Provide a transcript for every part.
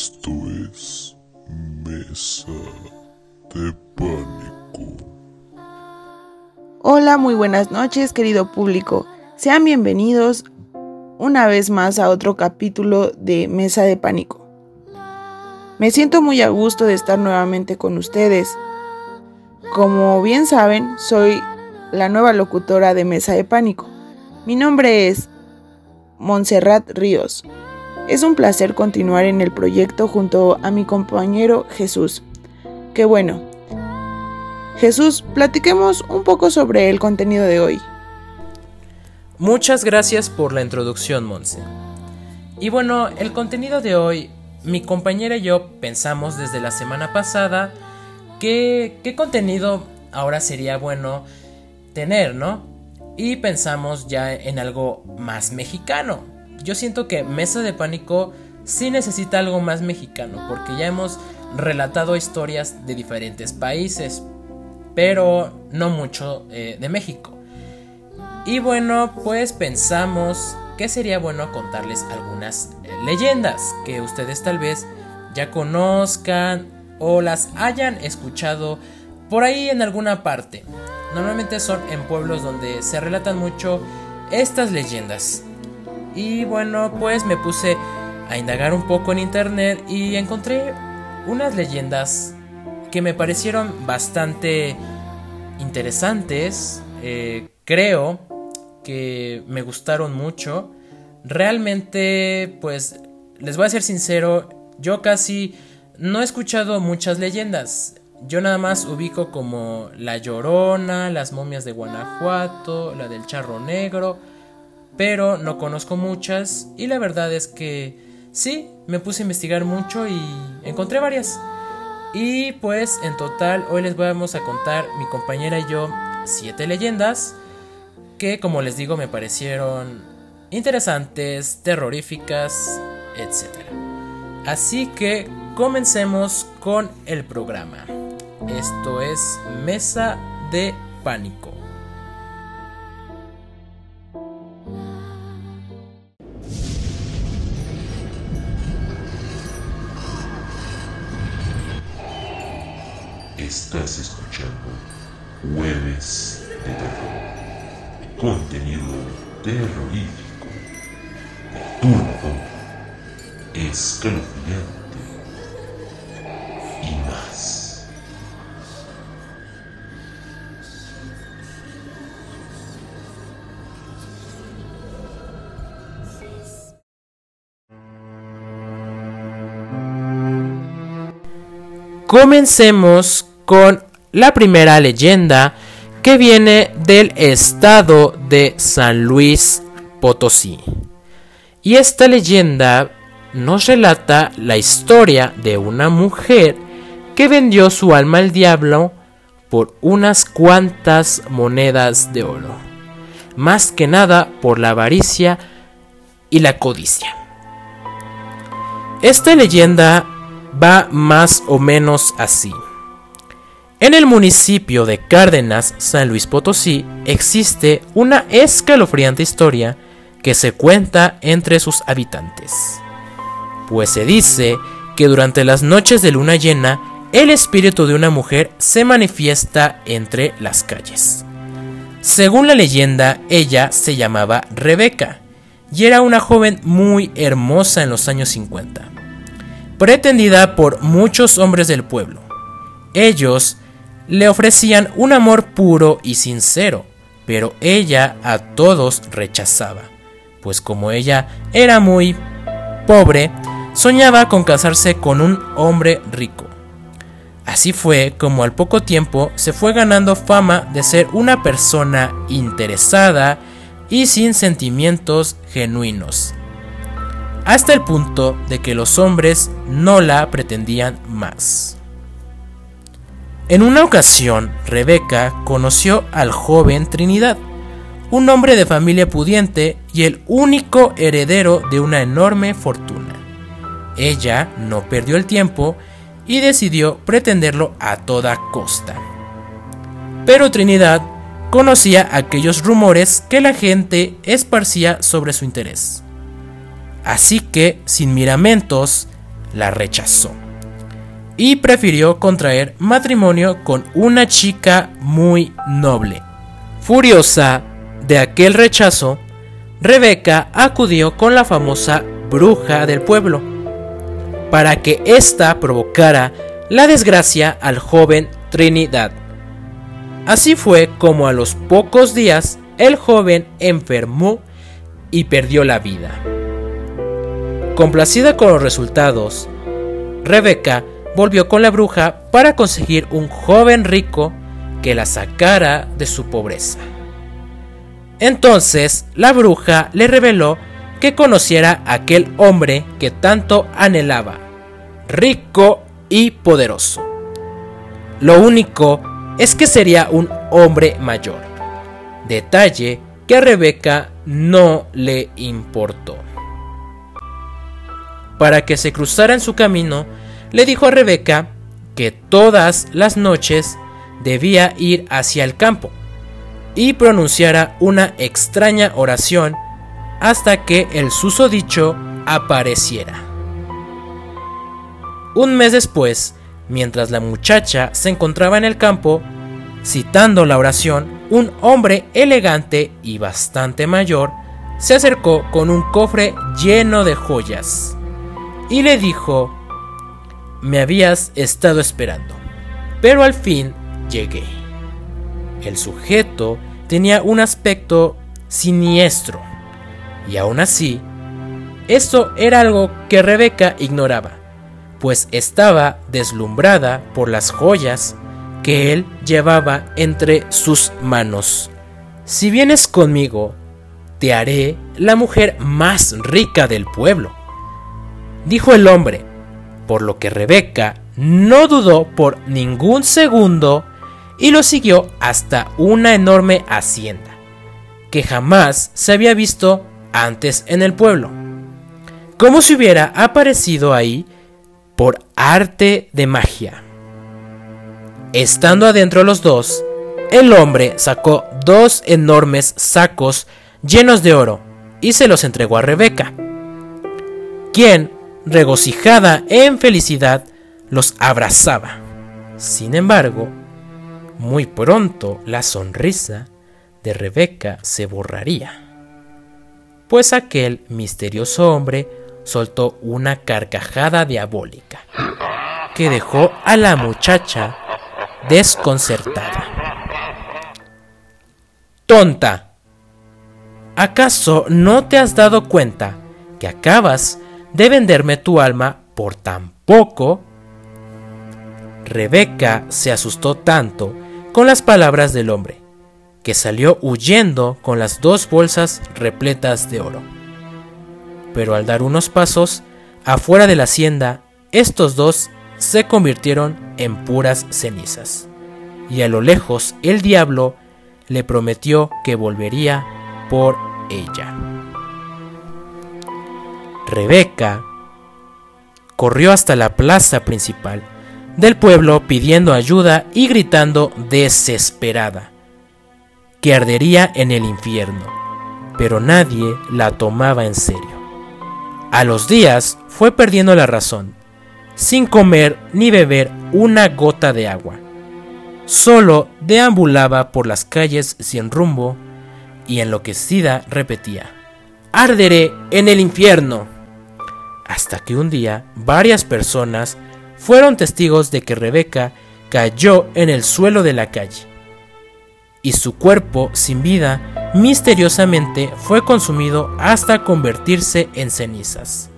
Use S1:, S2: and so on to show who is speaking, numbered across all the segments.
S1: Esto es Mesa de Pánico.
S2: Hola, muy buenas noches, querido público. Sean bienvenidos una vez más a otro capítulo de Mesa de Pánico. Me siento muy a gusto de estar nuevamente con ustedes. Como bien saben, soy la nueva locutora de Mesa de Pánico. Mi nombre es Montserrat Ríos. Es un placer continuar en el proyecto junto a mi compañero Jesús. Qué bueno. Jesús, platiquemos un poco sobre el contenido de hoy.
S3: Muchas gracias por la introducción, Monse. Y bueno, el contenido de hoy, mi compañera y yo pensamos desde la semana pasada que qué contenido ahora sería bueno tener, ¿no? Y pensamos ya en algo más mexicano. Yo siento que Mesa de Pánico sí necesita algo más mexicano, porque ya hemos relatado historias de diferentes países, pero no mucho eh, de México. Y bueno, pues pensamos que sería bueno contarles algunas eh, leyendas que ustedes tal vez ya conozcan o las hayan escuchado por ahí en alguna parte. Normalmente son en pueblos donde se relatan mucho estas leyendas. Y bueno, pues me puse a indagar un poco en internet y encontré unas leyendas que me parecieron bastante interesantes. Eh, creo que me gustaron mucho. Realmente, pues, les voy a ser sincero, yo casi no he escuchado muchas leyendas. Yo nada más ubico como La Llorona, las momias de Guanajuato, la del Charro Negro, pero no conozco muchas y la verdad es que sí, me puse a investigar mucho y encontré varias. Y pues en total hoy les vamos a contar mi compañera y yo siete leyendas que como les digo me parecieron interesantes, terroríficas, etc. Así que comencemos con el programa. Esto es Mesa de Pánico.
S1: Estás escuchando Jueves de Terror. Contenido terrorífico, perturbador, escalofriante y más.
S3: Comencemos con la primera leyenda que viene del estado de San Luis Potosí. Y esta leyenda nos relata la historia de una mujer que vendió su alma al diablo por unas cuantas monedas de oro. Más que nada por la avaricia y la codicia. Esta leyenda va más o menos así. En el municipio de Cárdenas, San Luis Potosí, existe una escalofriante historia que se cuenta entre sus habitantes. Pues se dice que durante las noches de luna llena, el espíritu de una mujer se manifiesta entre las calles. Según la leyenda, ella se llamaba Rebeca y era una joven muy hermosa en los años 50 pretendida por muchos hombres del pueblo. Ellos le ofrecían un amor puro y sincero, pero ella a todos rechazaba, pues como ella era muy pobre, soñaba con casarse con un hombre rico. Así fue como al poco tiempo se fue ganando fama de ser una persona interesada y sin sentimientos genuinos hasta el punto de que los hombres no la pretendían más. En una ocasión, Rebeca conoció al joven Trinidad, un hombre de familia pudiente y el único heredero de una enorme fortuna. Ella no perdió el tiempo y decidió pretenderlo a toda costa. Pero Trinidad conocía aquellos rumores que la gente esparcía sobre su interés. Así que, sin miramentos, la rechazó y prefirió contraer matrimonio con una chica muy noble. Furiosa de aquel rechazo, Rebeca acudió con la famosa bruja del pueblo para que ésta provocara la desgracia al joven Trinidad. Así fue como a los pocos días el joven enfermó y perdió la vida. Complacida con los resultados, Rebeca volvió con la bruja para conseguir un joven rico que la sacara de su pobreza. Entonces la bruja le reveló que conociera a aquel hombre que tanto anhelaba, rico y poderoso. Lo único es que sería un hombre mayor, detalle que a Rebeca no le importó. Para que se cruzara en su camino, le dijo a Rebeca que todas las noches debía ir hacia el campo y pronunciara una extraña oración hasta que el susodicho apareciera. Un mes después, mientras la muchacha se encontraba en el campo, citando la oración, un hombre elegante y bastante mayor se acercó con un cofre lleno de joyas y le dijo, me habías estado esperando, pero al fin llegué. El sujeto tenía un aspecto siniestro y aún así, esto era algo que Rebeca ignoraba, pues estaba deslumbrada por las joyas que él llevaba entre sus manos. Si vienes conmigo, te haré la mujer más rica del pueblo, dijo el hombre, por lo que Rebeca no dudó por ningún segundo y lo siguió hasta una enorme hacienda, que jamás se había visto antes en el pueblo, como si hubiera aparecido ahí por arte de magia. Estando adentro los dos, el hombre sacó dos enormes sacos llenos de oro y se los entregó a Rebeca, quien, regocijada en felicidad, los abrazaba. Sin embargo, muy pronto la sonrisa de Rebeca se borraría pues aquel misterioso hombre soltó una carcajada diabólica que dejó a la muchacha desconcertada. Tonta, ¿acaso no te has dado cuenta que acabas de venderme tu alma por tan poco? Rebeca se asustó tanto con las palabras del hombre que salió huyendo con las dos bolsas repletas de oro. Pero al dar unos pasos, afuera de la hacienda, estos dos se convirtieron en puras cenizas. Y a lo lejos el diablo le prometió que volvería por ella. Rebeca corrió hasta la plaza principal del pueblo pidiendo ayuda y gritando desesperada que ardería en el infierno, pero nadie la tomaba en serio. A los días fue perdiendo la razón, sin comer ni beber una gota de agua. Solo deambulaba por las calles sin rumbo y enloquecida repetía, Arderé en el infierno. Hasta que un día varias personas fueron testigos de que Rebeca cayó en el suelo de la calle y su cuerpo sin vida misteriosamente fue consumido hasta convertirse en cenizas.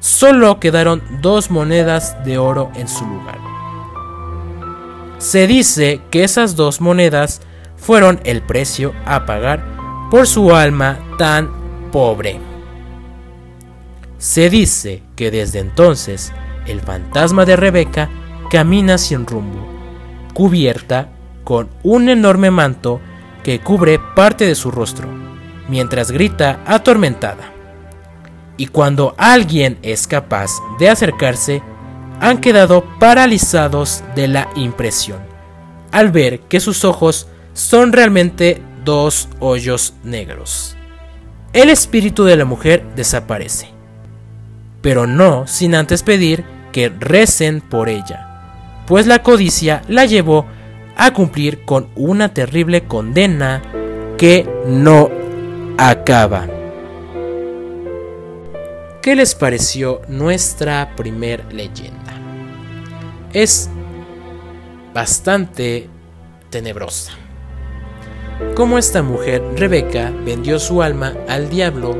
S3: Solo quedaron dos monedas de oro en su lugar. Se dice que esas dos monedas fueron el precio a pagar por su alma tan pobre. Se dice que desde entonces el fantasma de Rebeca camina sin rumbo, cubierta con un enorme manto que cubre parte de su rostro, mientras grita atormentada. Y cuando alguien es capaz de acercarse, han quedado paralizados de la impresión, al ver que sus ojos son realmente dos hoyos negros. El espíritu de la mujer desaparece, pero no sin antes pedir que recen por ella, pues la codicia la llevó a cumplir con una terrible condena que no acaba. ¿Qué les pareció nuestra primer leyenda? Es bastante tenebrosa. Como esta mujer, Rebeca, vendió su alma al diablo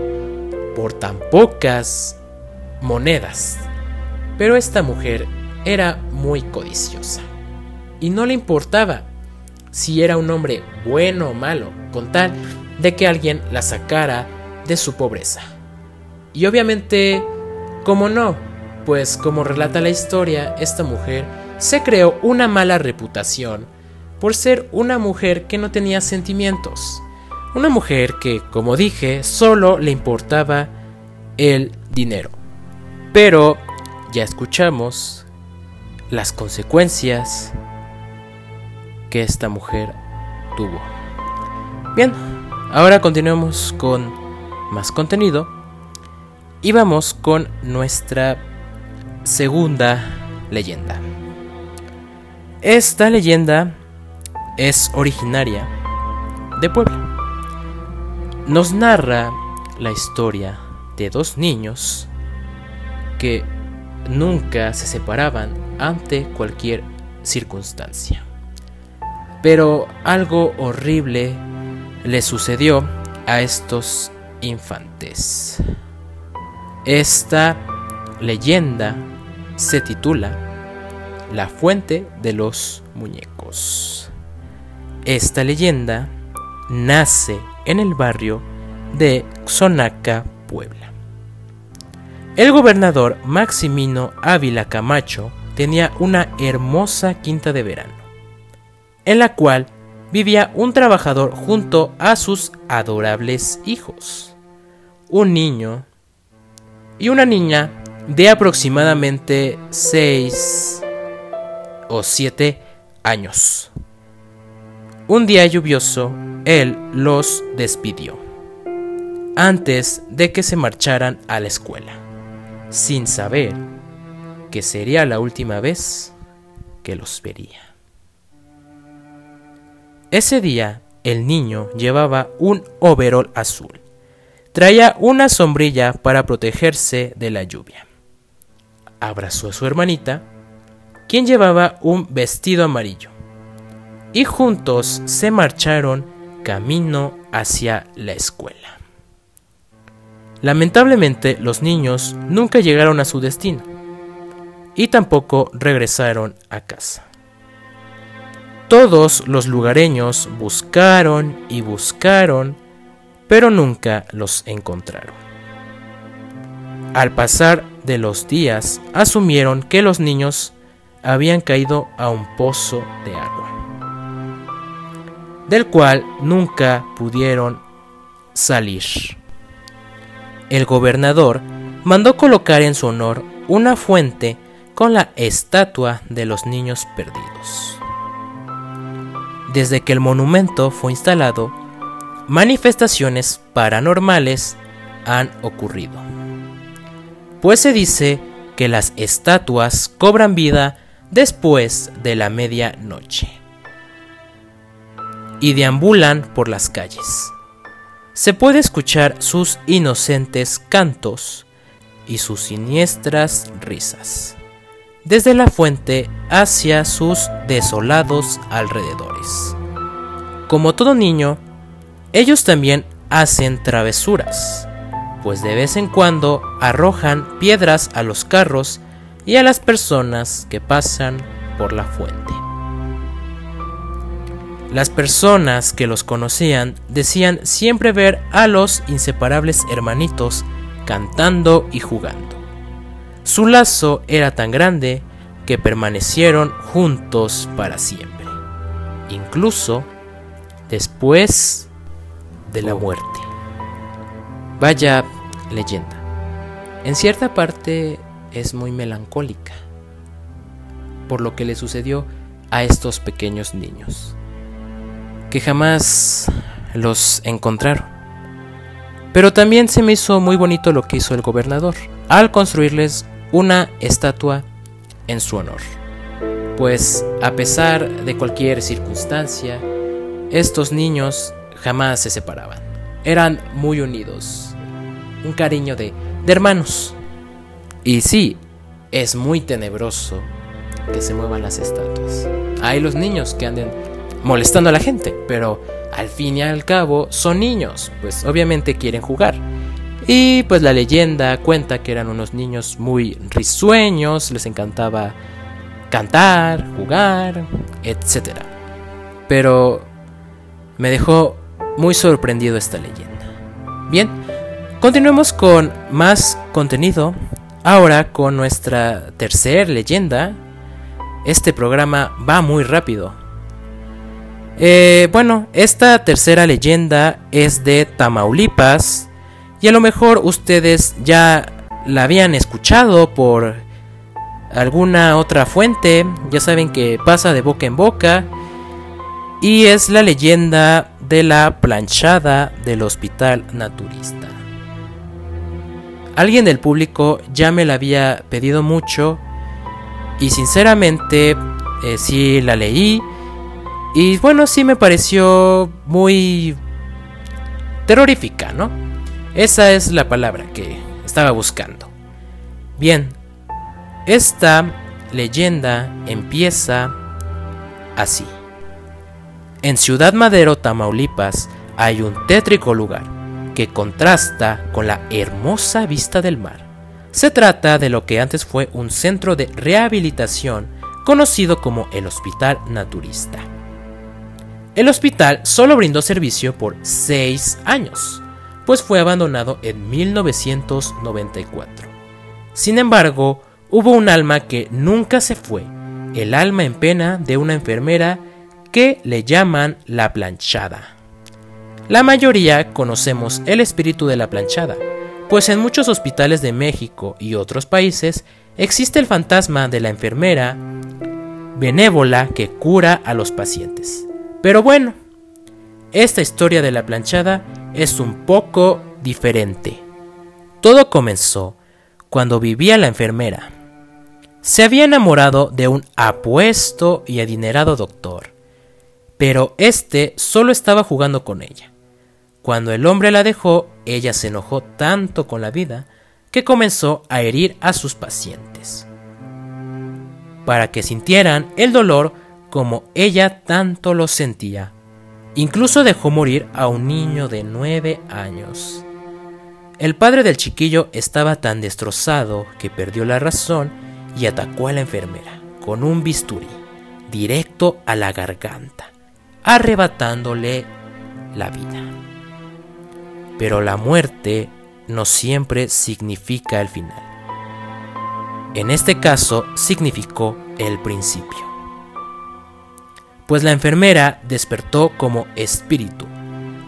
S3: por tan pocas monedas. Pero esta mujer era muy codiciosa y no le importaba si era un hombre bueno o malo, con tal de que alguien la sacara de su pobreza. Y obviamente, como no, pues como relata la historia, esta mujer se creó una mala reputación por ser una mujer que no tenía sentimientos. Una mujer que, como dije, solo le importaba el dinero. Pero ya escuchamos las consecuencias que esta mujer tuvo. Bien, ahora continuamos con más contenido y vamos con nuestra segunda leyenda. Esta leyenda es originaria de Puebla. Nos narra la historia de dos niños que nunca se separaban ante cualquier circunstancia. Pero algo horrible le sucedió a estos infantes. Esta leyenda se titula La fuente de los muñecos. Esta leyenda nace en el barrio de Xonaca, Puebla. El gobernador Maximino Ávila Camacho tenía una hermosa quinta de verano, en la cual vivía un trabajador junto a sus adorables hijos, un niño y una niña de aproximadamente 6 o 7 años. Un día lluvioso, él los despidió antes de que se marcharan a la escuela, sin saber que sería la última vez que los vería. Ese día, el niño llevaba un overol azul Traía una sombrilla para protegerse de la lluvia. Abrazó a su hermanita, quien llevaba un vestido amarillo, y juntos se marcharon camino hacia la escuela. Lamentablemente los niños nunca llegaron a su destino y tampoco regresaron a casa. Todos los lugareños buscaron y buscaron pero nunca los encontraron. Al pasar de los días, asumieron que los niños habían caído a un pozo de agua, del cual nunca pudieron salir. El gobernador mandó colocar en su honor una fuente con la estatua de los niños perdidos. Desde que el monumento fue instalado, manifestaciones paranormales han ocurrido. Pues se dice que las estatuas cobran vida después de la medianoche y deambulan por las calles. Se puede escuchar sus inocentes cantos y sus siniestras risas desde la fuente hacia sus desolados alrededores. Como todo niño, ellos también hacen travesuras, pues de vez en cuando arrojan piedras a los carros y a las personas que pasan por la fuente. Las personas que los conocían decían siempre ver a los inseparables hermanitos cantando y jugando. Su lazo era tan grande que permanecieron juntos para siempre, incluso después de la muerte. Vaya leyenda. En cierta parte es muy melancólica por lo que le sucedió a estos pequeños niños, que jamás los encontraron. Pero también se me hizo muy bonito lo que hizo el gobernador al construirles una estatua en su honor. Pues a pesar de cualquier circunstancia, estos niños jamás se separaban. Eran muy unidos. Un cariño de, de hermanos. Y sí, es muy tenebroso que se muevan las estatuas. Hay los niños que anden molestando a la gente, pero al fin y al cabo son niños, pues obviamente quieren jugar. Y pues la leyenda cuenta que eran unos niños muy risueños, les encantaba cantar, jugar, etc. Pero me dejó muy sorprendido esta leyenda. Bien, continuemos con más contenido. Ahora con nuestra tercera leyenda. Este programa va muy rápido. Eh, bueno, esta tercera leyenda es de Tamaulipas y a lo mejor ustedes ya la habían escuchado por alguna otra fuente, ya saben que pasa de boca en boca y es la leyenda de la planchada del hospital naturista. Alguien del público ya me la había pedido mucho y sinceramente eh, sí la leí y bueno, sí me pareció muy terrorífica, ¿no? Esa es la palabra que estaba buscando. Bien, esta leyenda empieza así. En Ciudad Madero, Tamaulipas, hay un tétrico lugar que contrasta con la hermosa vista del mar. Se trata de lo que antes fue un centro de rehabilitación conocido como el Hospital Naturista. El hospital solo brindó servicio por 6 años, pues fue abandonado en 1994. Sin embargo, hubo un alma que nunca se fue, el alma en pena de una enfermera que le llaman la planchada. La mayoría conocemos el espíritu de la planchada, pues en muchos hospitales de México y otros países existe el fantasma de la enfermera benévola que cura a los pacientes. Pero bueno, esta historia de la planchada es un poco diferente. Todo comenzó cuando vivía la enfermera. Se había enamorado de un apuesto y adinerado doctor, pero este solo estaba jugando con ella. Cuando el hombre la dejó, ella se enojó tanto con la vida que comenzó a herir a sus pacientes. Para que sintieran el dolor como ella tanto lo sentía. Incluso dejó morir a un niño de nueve años. El padre del chiquillo estaba tan destrozado que perdió la razón y atacó a la enfermera con un bisturí directo a la garganta, arrebatándole la vida. Pero la muerte no siempre significa el final. En este caso significó el principio pues la enfermera despertó como espíritu,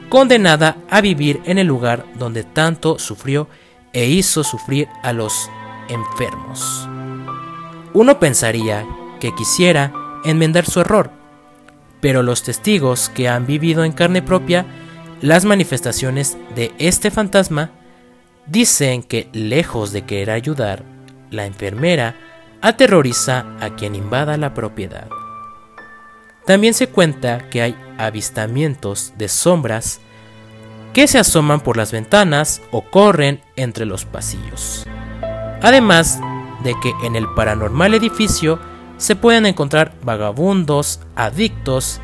S3: condenada a vivir en el lugar donde tanto sufrió e hizo sufrir a los enfermos. Uno pensaría que quisiera enmendar su error, pero los testigos que han vivido en carne propia las manifestaciones de este fantasma dicen que lejos de querer ayudar, la enfermera aterroriza a quien invada la propiedad. También se cuenta que hay avistamientos de sombras que se asoman por las ventanas o corren entre los pasillos. Además de que en el paranormal edificio se pueden encontrar vagabundos, adictos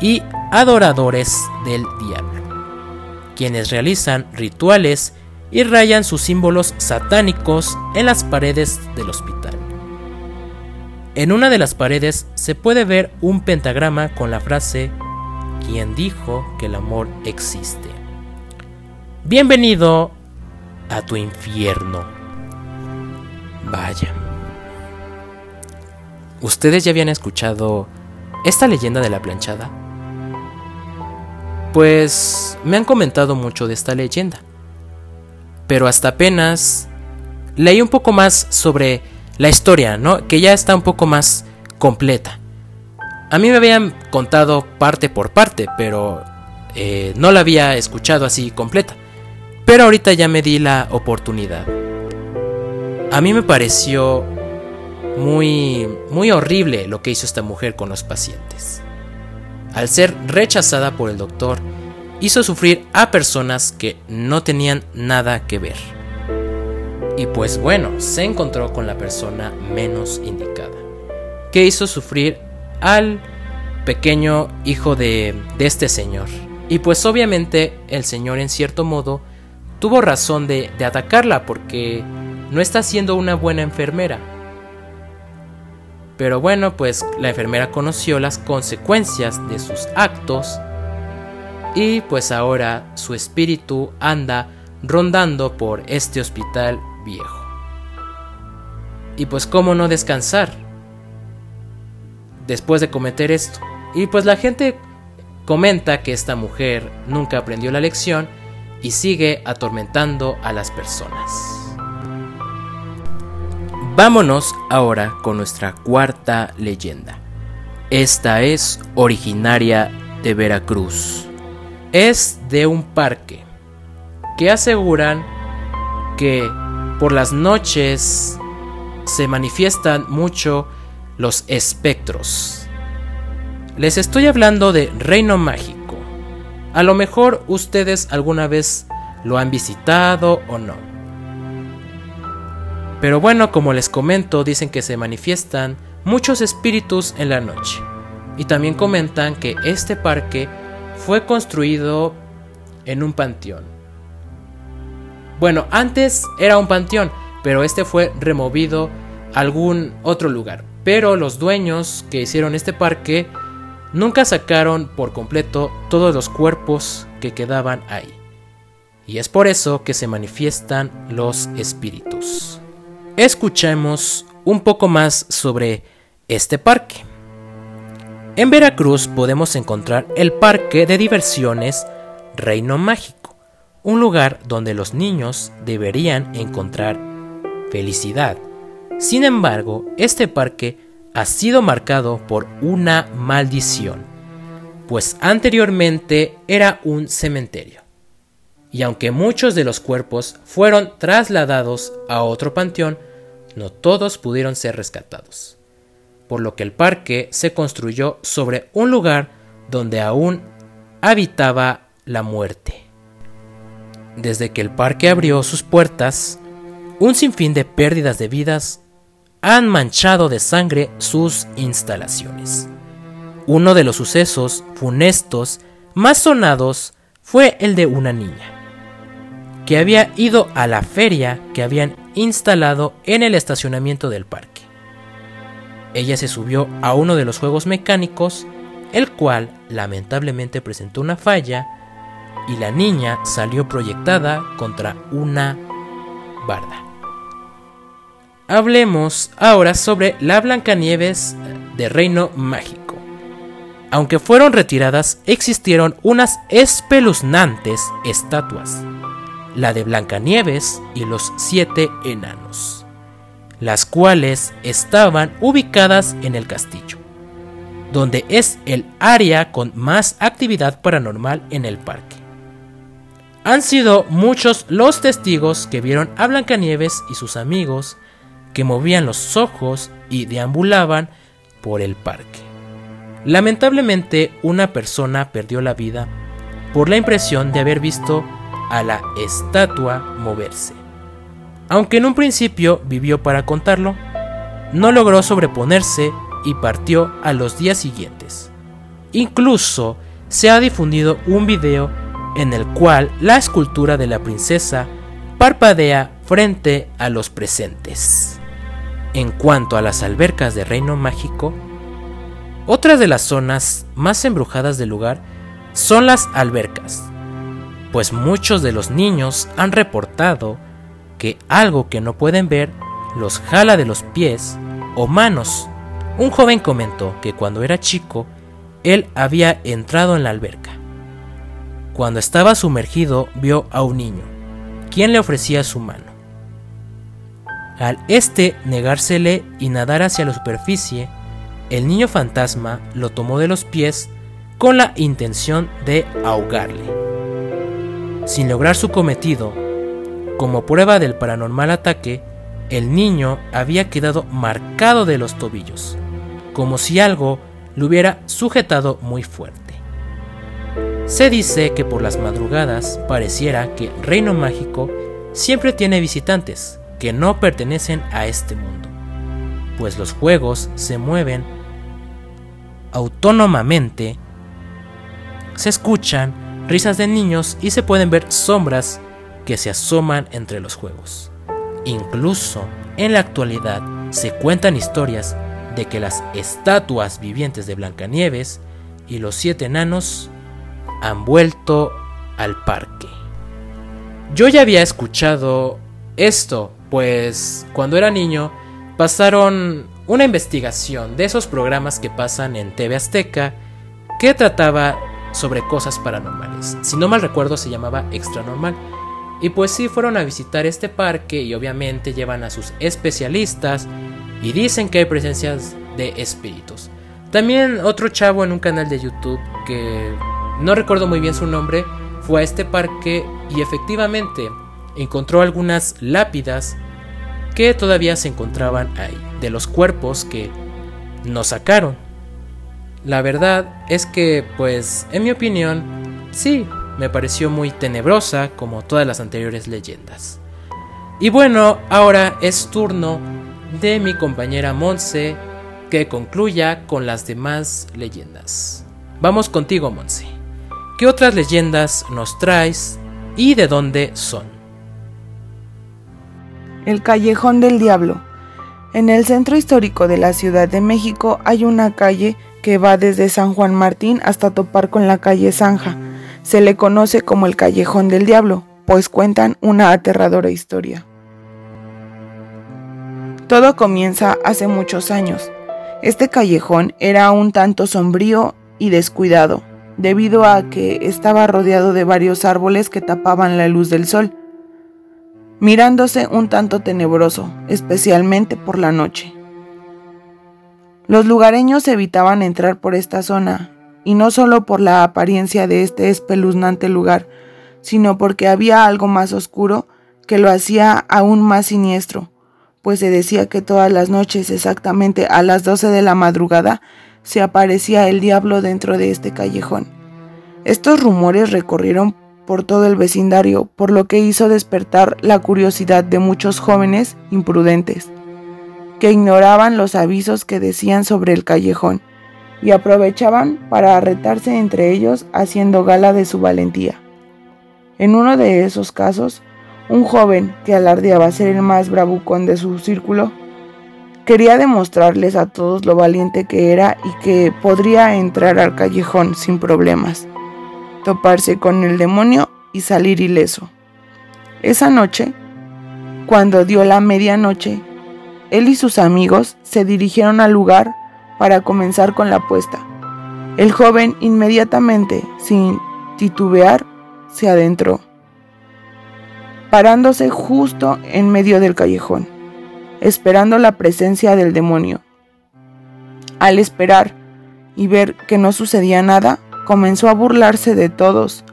S3: y adoradores del diablo, quienes realizan rituales y rayan sus símbolos satánicos en las paredes del hospital. En una de las paredes se puede ver un pentagrama con la frase ¿Quién dijo que el amor existe? Bienvenido a tu infierno. Vaya. ¿Ustedes ya habían escuchado esta leyenda de la planchada? Pues me han comentado mucho de esta leyenda. Pero hasta apenas leí un poco más sobre la historia, ¿no? Que ya está un poco más completa. A mí me habían contado parte por parte, pero eh, no la había escuchado así completa. Pero ahorita ya me di la oportunidad. A mí me pareció muy, muy horrible lo que hizo esta mujer con los pacientes. Al ser rechazada por el doctor, hizo sufrir a personas que no tenían nada que ver. Y pues bueno, se encontró con la persona menos indicada, que hizo sufrir al pequeño hijo de, de este señor. Y pues obviamente el señor en cierto modo tuvo razón de, de atacarla porque no está siendo una buena enfermera. Pero bueno, pues la enfermera conoció las consecuencias de sus actos y pues ahora su espíritu anda rondando por este hospital viejo. Y pues cómo no descansar después de cometer esto. Y pues la gente comenta que esta mujer nunca aprendió la lección y sigue atormentando a las personas. Vámonos ahora con nuestra cuarta leyenda. Esta es originaria de Veracruz. Es de un parque que aseguran que por las noches se manifiestan mucho los espectros. Les estoy hablando de Reino Mágico. A lo mejor ustedes alguna vez lo han visitado o no. Pero bueno, como les comento, dicen que se manifiestan muchos espíritus en la noche. Y también comentan que este parque fue construido en un panteón. Bueno, antes era un panteón, pero este fue removido a algún otro lugar. Pero los dueños que hicieron este parque nunca sacaron por completo todos los cuerpos que quedaban ahí. Y es por eso que se manifiestan los espíritus. Escuchemos un poco más sobre este parque. En Veracruz podemos encontrar el Parque de Diversiones Reino Mágico, un lugar donde los niños deberían encontrar felicidad sin embargo, este parque ha sido marcado por una maldición, pues anteriormente era un cementerio. Y aunque muchos de los cuerpos fueron trasladados a otro panteón, no todos pudieron ser rescatados, por lo que el parque se construyó sobre un lugar donde aún habitaba la muerte. Desde que el parque abrió sus puertas, un sinfín de pérdidas de vidas han manchado de sangre sus instalaciones. Uno de los sucesos funestos más sonados fue el de una niña, que había ido a la feria que habían instalado en el estacionamiento del parque. Ella se subió a uno de los juegos mecánicos, el cual lamentablemente presentó una falla y la niña salió proyectada contra una barda. Hablemos ahora sobre la Blancanieves de Reino Mágico. Aunque fueron retiradas, existieron unas espeluznantes estatuas, la de Blancanieves y los siete enanos, las cuales estaban ubicadas en el castillo, donde es el área con más actividad paranormal en el parque. Han sido muchos los testigos que vieron a Blancanieves y sus amigos que movían los ojos y deambulaban por el parque. Lamentablemente, una persona perdió la vida por la impresión de haber visto a la estatua moverse. Aunque en un principio vivió para contarlo, no logró sobreponerse y partió a los días siguientes. Incluso se ha difundido un video en el cual la escultura de la princesa parpadea frente a los presentes. En cuanto a las albercas de Reino Mágico, otra de las zonas más embrujadas del lugar son las albercas, pues muchos de los niños han reportado que algo que no pueden ver los jala de los pies o manos. Un joven comentó que cuando era chico, él había entrado en la alberca. Cuando estaba sumergido vio a un niño, quien le ofrecía su mano. Al este negársele y nadar hacia la superficie, el niño fantasma lo tomó de los pies con la intención de ahogarle. Sin lograr su cometido, como prueba del paranormal ataque, el niño había quedado marcado de los tobillos, como si algo lo hubiera sujetado muy fuerte. Se dice que por las madrugadas pareciera que Reino Mágico siempre tiene visitantes que no pertenecen a este mundo, pues los juegos se mueven autónomamente, se escuchan risas de niños y se pueden ver sombras que se asoman entre los juegos. Incluso en la actualidad se cuentan historias de que las estatuas vivientes de Blancanieves y los siete enanos han vuelto al parque. Yo ya había escuchado esto, pues cuando era niño pasaron una investigación de esos programas que pasan en TV Azteca que trataba sobre cosas paranormales. Si no mal recuerdo se llamaba Extra Normal. Y pues sí fueron a visitar este parque y obviamente llevan a sus especialistas y dicen que hay presencias de espíritus. También otro chavo en un canal de YouTube que no recuerdo muy bien su nombre fue a este parque y efectivamente encontró algunas lápidas que todavía se encontraban ahí, de los cuerpos que nos sacaron. La verdad es que, pues, en mi opinión, sí, me pareció muy tenebrosa como todas las anteriores leyendas. Y bueno, ahora es turno de mi compañera Monse que concluya con las demás leyendas. Vamos contigo, Monse. ¿Qué otras leyendas nos traes y de dónde son?
S2: El Callejón del Diablo. En el centro histórico de la Ciudad de México hay una calle que va desde San Juan Martín hasta topar con la calle Zanja. Se le conoce como el Callejón del Diablo, pues cuentan una aterradora historia. Todo comienza hace muchos años. Este callejón era un tanto sombrío y descuidado, debido a que estaba rodeado de varios árboles que tapaban la luz del sol, mirándose un tanto tenebroso, especialmente por la noche. Los lugareños evitaban entrar por esta zona, y no solo por la apariencia de este espeluznante lugar, sino porque había algo más oscuro que lo hacía aún más siniestro, pues se decía que todas las noches, exactamente a las 12 de la madrugada, se aparecía el diablo dentro de este callejón. Estos rumores recorrieron por todo el vecindario, por lo que hizo despertar la curiosidad de muchos jóvenes imprudentes, que ignoraban los avisos que decían sobre el callejón y aprovechaban para arretarse entre ellos haciendo gala de su valentía. En uno de esos casos, un joven que alardeaba ser el más bravucón de su círculo Quería demostrarles a todos lo valiente que era y que podría entrar al callejón sin problemas, toparse con el demonio y salir ileso. Esa noche, cuando dio la medianoche, él y sus amigos se dirigieron al lugar para comenzar con la apuesta. El joven inmediatamente, sin titubear, se adentró, parándose justo en medio del callejón esperando la presencia del demonio. Al esperar y ver que no sucedía nada, comenzó a burlarse de todos,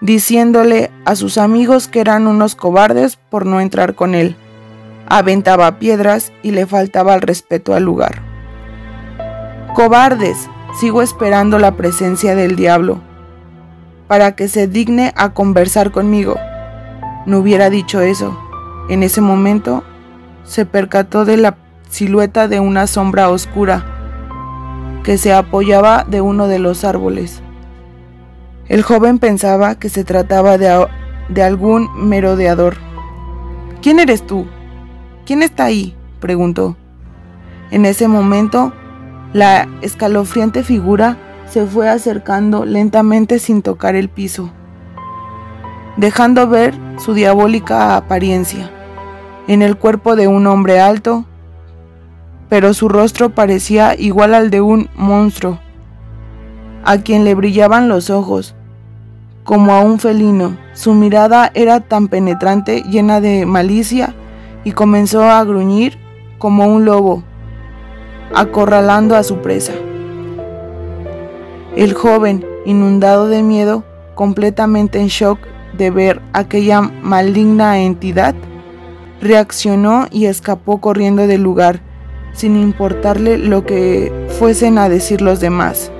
S2: diciéndole a sus amigos que eran unos cobardes por no entrar con él. Aventaba piedras y le faltaba el respeto al lugar. Cobardes, sigo esperando la presencia del diablo, para que se digne a conversar conmigo. No hubiera dicho eso. En ese momento se percató de la silueta de una sombra oscura que se apoyaba de uno de los árboles. El joven pensaba que se trataba de, de algún merodeador. ¿Quién eres tú? ¿Quién está ahí? preguntó. En ese momento, la escalofriante figura se fue acercando lentamente sin tocar el piso, dejando ver su diabólica apariencia en el cuerpo de un hombre alto, pero su rostro parecía igual al de un monstruo, a quien le brillaban los ojos, como a un felino. Su mirada era tan penetrante, llena de malicia, y comenzó a gruñir como un lobo, acorralando a su presa. El joven, inundado de miedo, completamente en shock de ver aquella maligna entidad, reaccionó y escapó corriendo del lugar, sin importarle lo que fuesen a decir los demás.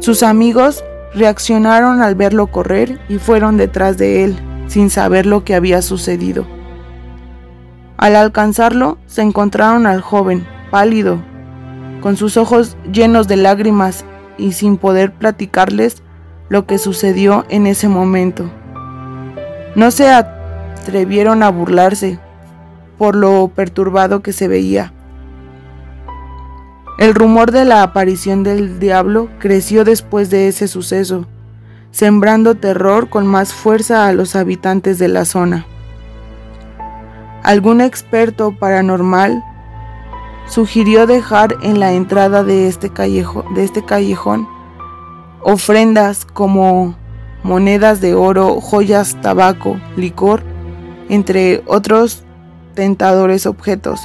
S2: Sus amigos reaccionaron al verlo correr y fueron detrás de él, sin saber lo que había sucedido. Al alcanzarlo, se encontraron al joven, pálido, con sus ojos llenos de lágrimas y sin poder platicarles lo que sucedió en ese momento. No se atrevieron a burlarse por lo perturbado que se veía. El rumor de la aparición del diablo creció después de ese suceso, sembrando terror con más fuerza a los habitantes de la zona. Algún experto paranormal sugirió dejar en la entrada de este, de este callejón ofrendas como monedas de oro, joyas, tabaco, licor, entre otros tentadores objetos,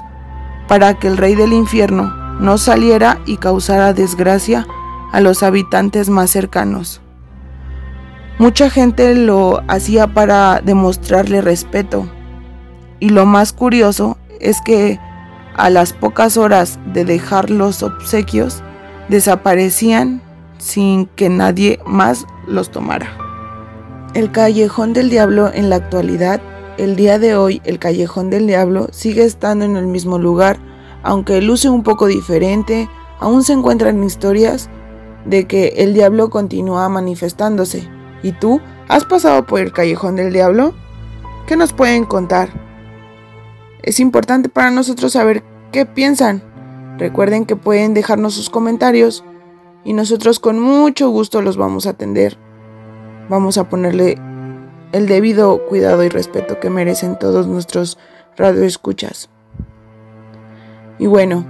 S2: para que el rey del infierno no saliera y causara desgracia a los habitantes más cercanos. Mucha gente lo hacía para demostrarle respeto, y lo más curioso es que a las pocas horas de dejar los obsequios, desaparecían sin que nadie más los tomara. El Callejón del Diablo en la actualidad, el día de hoy el Callejón del Diablo sigue estando en el mismo lugar, aunque luce un poco diferente, aún se encuentran historias de que el diablo continúa manifestándose. ¿Y tú? ¿Has pasado por el Callejón del Diablo? ¿Qué nos pueden contar? Es importante para nosotros saber qué piensan. Recuerden que pueden dejarnos sus comentarios y nosotros con mucho gusto los vamos a atender. Vamos a ponerle el debido cuidado y respeto que merecen todos nuestros radioescuchas. Y bueno,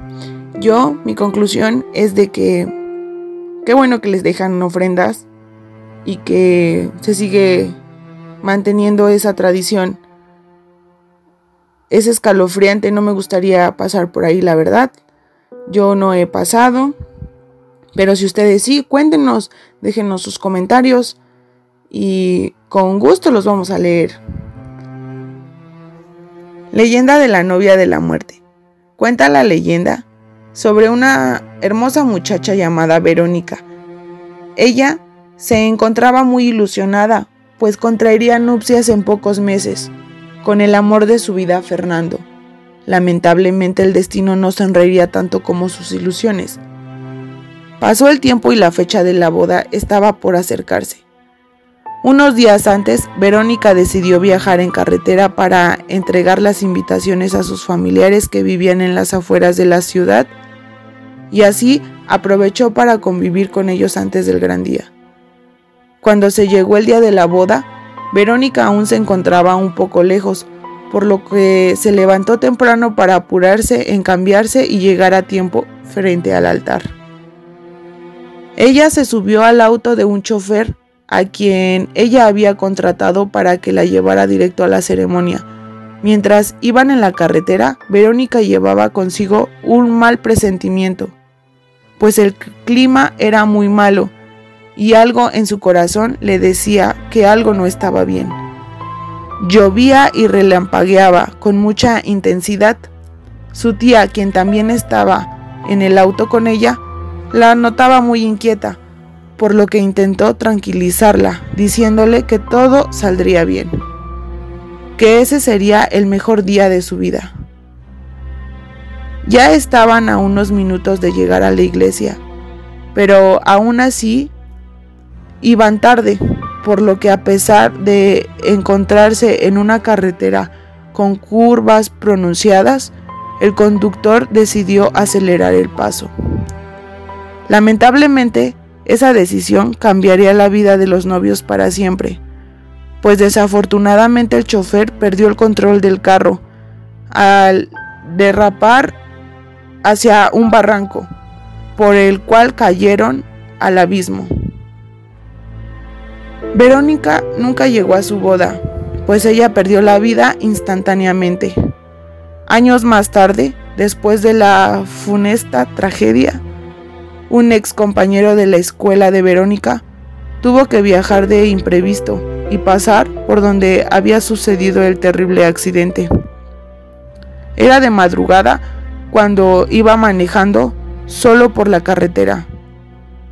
S2: yo, mi conclusión es de que qué bueno que les dejan ofrendas y que se sigue manteniendo esa tradición es escalofriante, no me gustaría pasar por ahí, la verdad. Yo no he pasado, pero si ustedes sí, cuéntenos, déjenos sus comentarios y con gusto los vamos a leer. Leyenda de la novia de la muerte. Cuenta la leyenda sobre una hermosa muchacha llamada Verónica. Ella se encontraba muy ilusionada, pues contraería nupcias en pocos meses con el amor de su vida Fernando. Lamentablemente el destino no sonreiría tanto como sus ilusiones. Pasó el tiempo y la fecha de la boda estaba por acercarse. Unos días antes, Verónica decidió viajar en carretera para entregar las invitaciones a sus familiares que vivían en las afueras de la ciudad y así aprovechó para convivir con ellos antes del gran día. Cuando se llegó el día de la boda, Verónica aún se encontraba un poco lejos, por lo que se levantó temprano para apurarse en cambiarse y llegar a tiempo frente al altar. Ella se subió al auto de un chofer a quien ella había contratado para que la llevara directo a la ceremonia. Mientras iban en la carretera, Verónica llevaba consigo un mal presentimiento, pues el clima era muy malo y algo en su corazón le decía que algo no estaba bien. Llovía y relampagueaba con mucha intensidad. Su tía, quien también estaba en el auto con ella, la notaba muy inquieta, por lo que intentó tranquilizarla, diciéndole que todo saldría bien, que ese sería el mejor día de su vida. Ya estaban a unos minutos de llegar a la iglesia, pero aún así iban tarde, por lo que a pesar de encontrarse en una carretera con curvas pronunciadas, el conductor decidió acelerar el paso. Lamentablemente, esa decisión cambiaría la vida de los novios para siempre, pues desafortunadamente el chofer perdió el control del carro al derrapar hacia un barranco, por el cual cayeron al abismo. Verónica nunca llegó a su boda, pues ella perdió la vida instantáneamente. Años más tarde, después de la funesta tragedia, un ex compañero de la escuela de Verónica tuvo que viajar de imprevisto y pasar por donde había sucedido el terrible accidente. Era de madrugada cuando iba manejando solo por la carretera.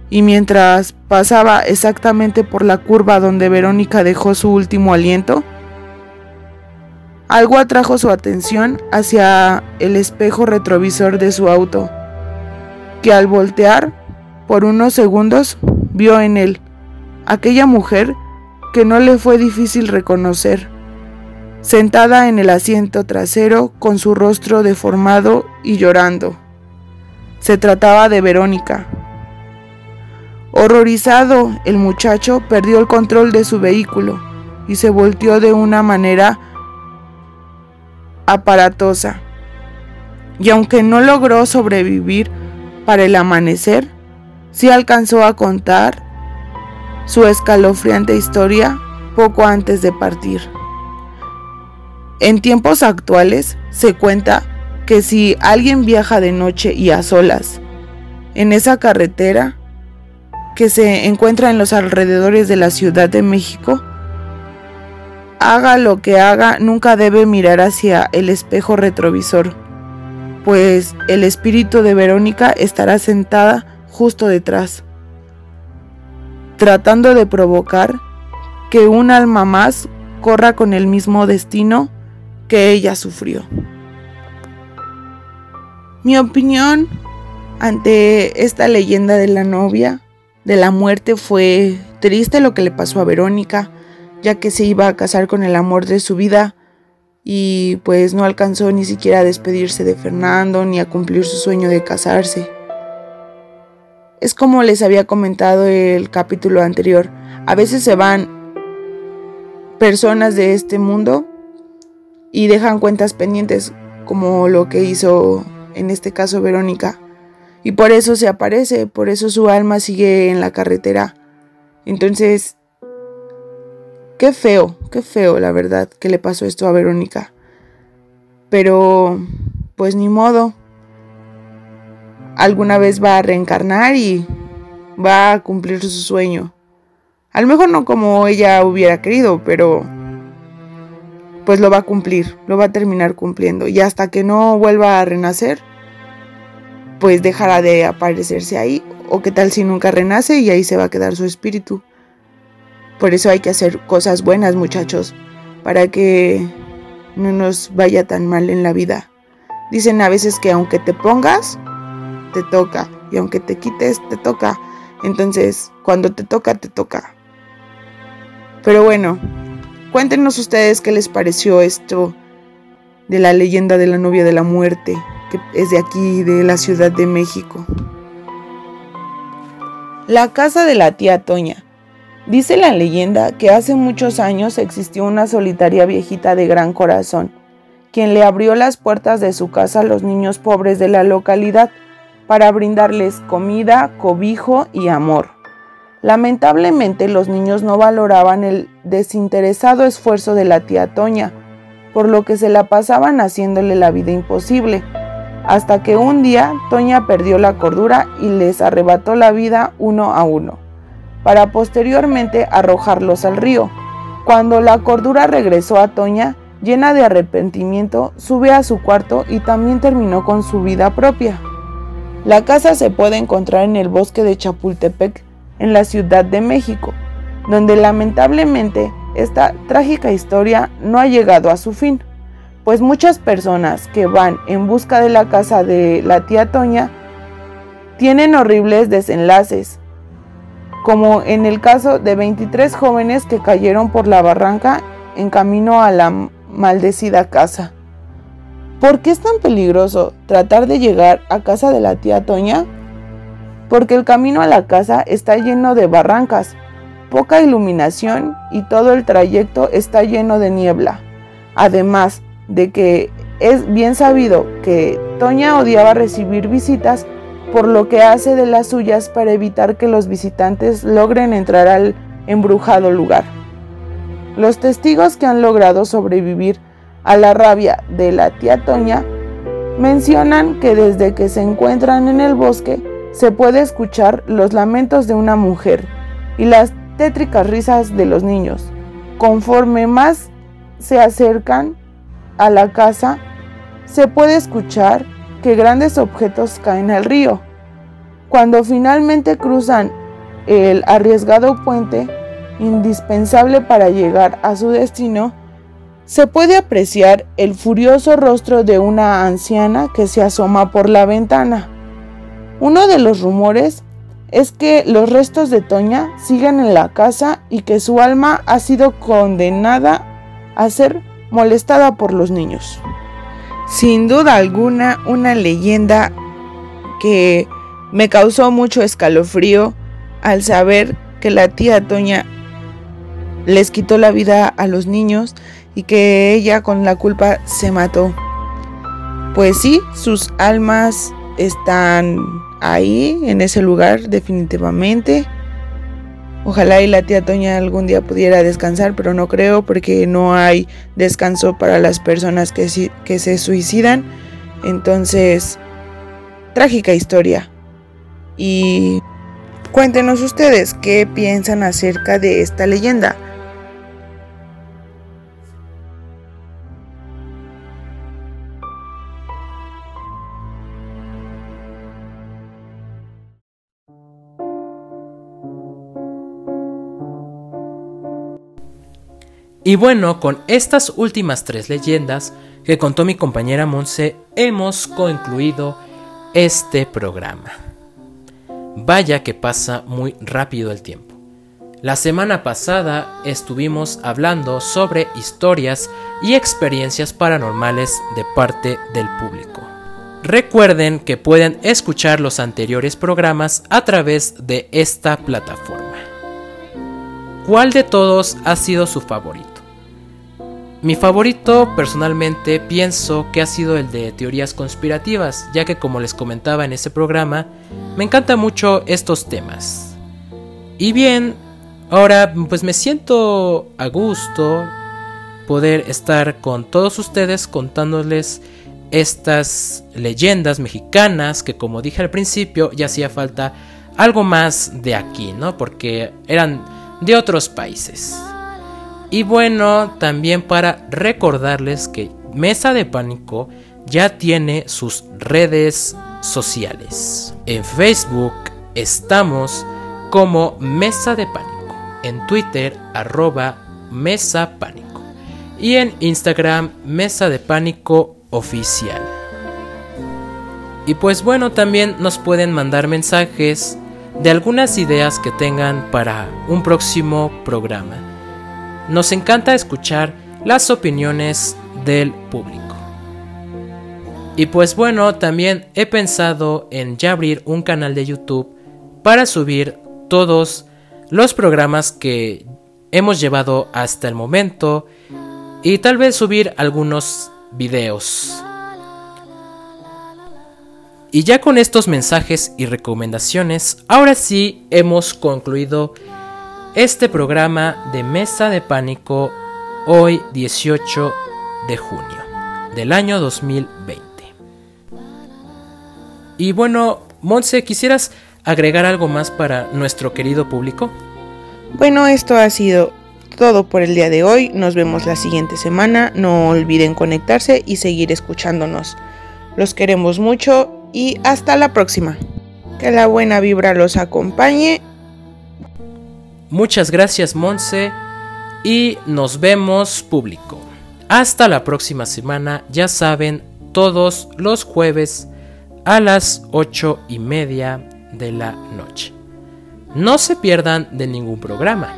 S2: Y mientras pasaba exactamente por la curva donde Verónica dejó su último aliento, algo atrajo su atención hacia el espejo retrovisor de su auto, que al voltear por unos segundos vio en él aquella mujer que no le fue difícil reconocer, sentada en el asiento trasero con su rostro deformado y llorando. Se trataba de Verónica. Horrorizado, el muchacho perdió el control de su vehículo y se volteó de una manera aparatosa. Y aunque no logró sobrevivir para el amanecer, sí alcanzó a contar su escalofriante historia poco antes de partir. En tiempos actuales se cuenta que si alguien viaja de noche y a solas en esa carretera que se encuentra en los alrededores de la Ciudad de México, haga lo que haga, nunca debe mirar hacia el espejo retrovisor, pues el espíritu de Verónica estará sentada justo detrás tratando de provocar que un alma más corra con el mismo destino que ella sufrió. Mi opinión ante esta leyenda de la novia de la muerte fue triste lo que le pasó a Verónica, ya que se iba a casar con el amor de su vida y pues no alcanzó ni siquiera a despedirse de Fernando ni a cumplir su sueño de casarse. Es como les había comentado el capítulo anterior, a veces se van personas de este mundo y dejan cuentas pendientes, como lo que hizo en este caso Verónica. Y por eso se aparece, por eso su alma sigue en la carretera. Entonces, qué feo, qué feo la verdad que le pasó esto a Verónica. Pero, pues ni modo, alguna vez va a reencarnar y va a cumplir su sueño. A lo mejor no como ella hubiera querido, pero pues lo va a cumplir, lo va a terminar cumpliendo. Y hasta que no vuelva a renacer, pues dejará de aparecerse ahí. O qué tal si nunca renace y ahí se va a quedar su espíritu. Por eso hay que hacer cosas buenas, muchachos, para que no nos vaya tan mal en la vida. Dicen a veces que aunque te pongas, te toca. Y aunque te quites, te toca. Entonces, cuando te toca, te toca. Pero bueno, cuéntenos ustedes qué les pareció esto de la leyenda de la novia de la muerte, que es de aquí, de la Ciudad de México. La casa de la tía Toña. Dice la leyenda que hace muchos años existió una solitaria viejita de gran corazón, quien le abrió las puertas de su casa a los niños pobres de la localidad para brindarles comida, cobijo y amor. Lamentablemente los niños no valoraban el desinteresado esfuerzo de la tía Toña, por lo que se la pasaban haciéndole la vida imposible, hasta que un día Toña perdió la cordura y les arrebató la vida uno a uno, para posteriormente arrojarlos al río. Cuando la cordura regresó a Toña, llena de arrepentimiento, sube a su cuarto y también terminó con su vida propia. La casa se puede encontrar en el bosque de Chapultepec, en la Ciudad de México, donde lamentablemente esta trágica historia no ha llegado a su fin, pues muchas personas que van en busca de la casa de la tía Toña tienen horribles desenlaces, como en el caso de 23 jóvenes que cayeron por la barranca en camino a la maldecida casa. ¿Por qué es tan peligroso tratar de llegar a casa de la tía Toña? Porque el camino a la casa está lleno de barrancas, poca iluminación y todo el trayecto está lleno de niebla. Además de que es bien sabido que Toña odiaba recibir visitas, por lo que hace de las suyas para evitar que los visitantes logren entrar al embrujado lugar. Los testigos que han logrado sobrevivir a la rabia de la tía Toña, mencionan que desde que se encuentran en el bosque se puede escuchar los lamentos de una mujer y las tétricas risas de los niños. Conforme más se acercan a la casa, se puede escuchar que grandes objetos caen al río. Cuando finalmente cruzan el arriesgado puente, indispensable para llegar a su destino, se puede apreciar el furioso rostro de una anciana que se asoma por la ventana. Uno de los rumores es que los restos de Toña siguen en la casa y que su alma ha sido condenada a ser molestada por los niños. Sin duda alguna, una leyenda que me causó mucho escalofrío al saber que la tía Toña les quitó la vida a los niños y que ella con la culpa se mató. Pues sí, sus almas están ahí, en ese lugar, definitivamente. Ojalá y la tía Toña algún día pudiera descansar, pero no creo porque no hay descanso para las personas que, que se suicidan. Entonces, trágica historia. Y cuéntenos ustedes qué piensan acerca de esta leyenda.
S3: Y bueno, con estas últimas tres leyendas que contó mi compañera Monse, hemos concluido este programa. Vaya que pasa muy rápido el tiempo. La semana pasada estuvimos hablando sobre historias y experiencias paranormales de parte del público. Recuerden que pueden escuchar los anteriores programas a través de esta plataforma. ¿Cuál de todos ha sido su favorito? Mi favorito personalmente pienso que ha sido el de teorías conspirativas, ya que como les comentaba en ese programa, me encantan mucho estos temas. Y bien, ahora pues me siento a gusto poder estar con todos ustedes contándoles estas leyendas mexicanas que como dije al principio ya hacía falta algo más de aquí, ¿no? Porque eran de otros países. Y bueno, también para recordarles que Mesa de Pánico ya tiene sus redes sociales. En Facebook estamos como Mesa de Pánico. En Twitter arroba Mesa Pánico. Y en Instagram Mesa de Pánico Oficial. Y pues bueno, también nos pueden mandar mensajes de algunas ideas que tengan para un próximo programa. Nos encanta escuchar las opiniones del público. Y pues bueno, también he pensado en ya abrir un canal de YouTube para subir todos los programas que hemos llevado hasta el momento y tal vez subir algunos videos. Y ya con estos mensajes y recomendaciones, ahora sí hemos concluido este programa de Mesa de Pánico hoy 18 de junio del año 2020. Y bueno, Monse, ¿quisieras agregar algo más para nuestro querido público?
S2: Bueno, esto ha sido todo por el día de hoy. Nos vemos la siguiente semana. No olviden conectarse y seguir escuchándonos. Los queremos mucho y hasta la próxima. Que la buena vibra los acompañe
S3: Muchas gracias Monse y nos vemos público. Hasta la próxima semana, ya saben, todos los jueves a las ocho y media de la noche. No se pierdan de ningún programa,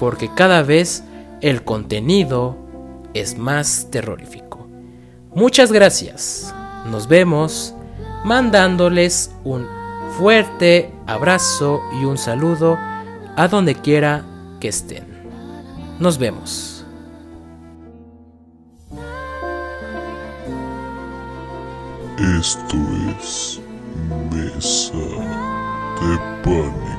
S3: porque cada vez el contenido es más terrorífico. Muchas gracias. Nos vemos mandándoles un fuerte abrazo y un saludo a donde quiera que estén. Nos vemos.
S1: Esto es Mesa de Pánico.